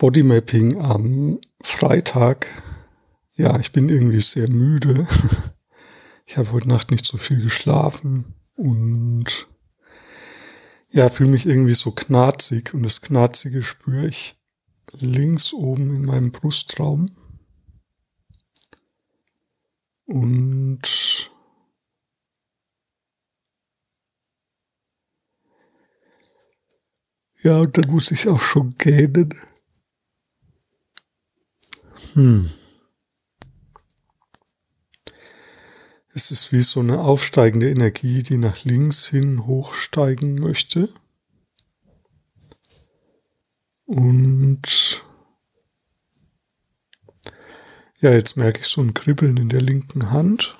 Bodymapping am Freitag. Ja, ich bin irgendwie sehr müde. Ich habe heute Nacht nicht so viel geschlafen und ja, fühle mich irgendwie so knarzig und das Knarzige spüre ich links oben in meinem Brustraum. Und ja, und dann muss ich auch schon gähnen. Hm. Es ist wie so eine aufsteigende Energie, die nach links hin hochsteigen möchte. Und ja, jetzt merke ich so ein Kribbeln in der linken Hand.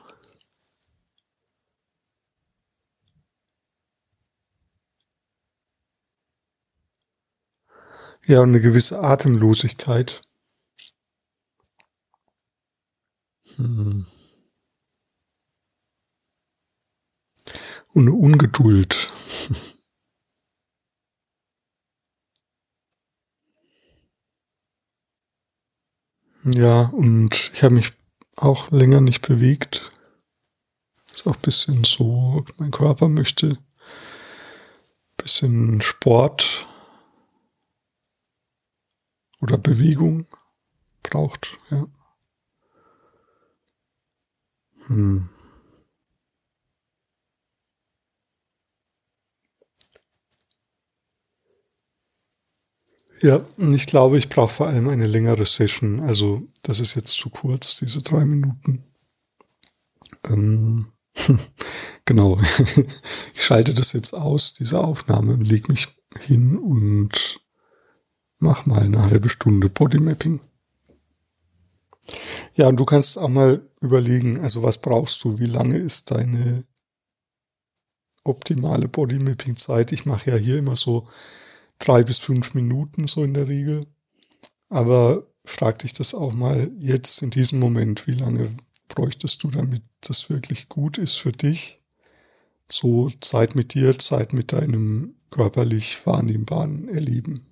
Ja, und eine gewisse Atemlosigkeit. Hm. Und eine Ungeduld. Ja, und ich habe mich auch länger nicht bewegt. Ist auch ein bisschen so, mein Körper möchte ein bisschen Sport oder Bewegung braucht, ja. Hm. Ja, ich glaube, ich brauche vor allem eine längere Session. Also das ist jetzt zu kurz, diese drei Minuten. Ähm, genau. ich schalte das jetzt aus, diese Aufnahme, leg mich hin und mach mal eine halbe Stunde Bodymapping. Ja, und du kannst auch mal überlegen, also was brauchst du, wie lange ist deine optimale Bodymapping-Zeit? Ich mache ja hier immer so drei bis fünf Minuten so in der Regel. Aber frag dich das auch mal jetzt in diesem Moment, wie lange bräuchtest du, damit das wirklich gut ist für dich? So Zeit mit dir, Zeit mit deinem körperlich wahrnehmbaren Erleben.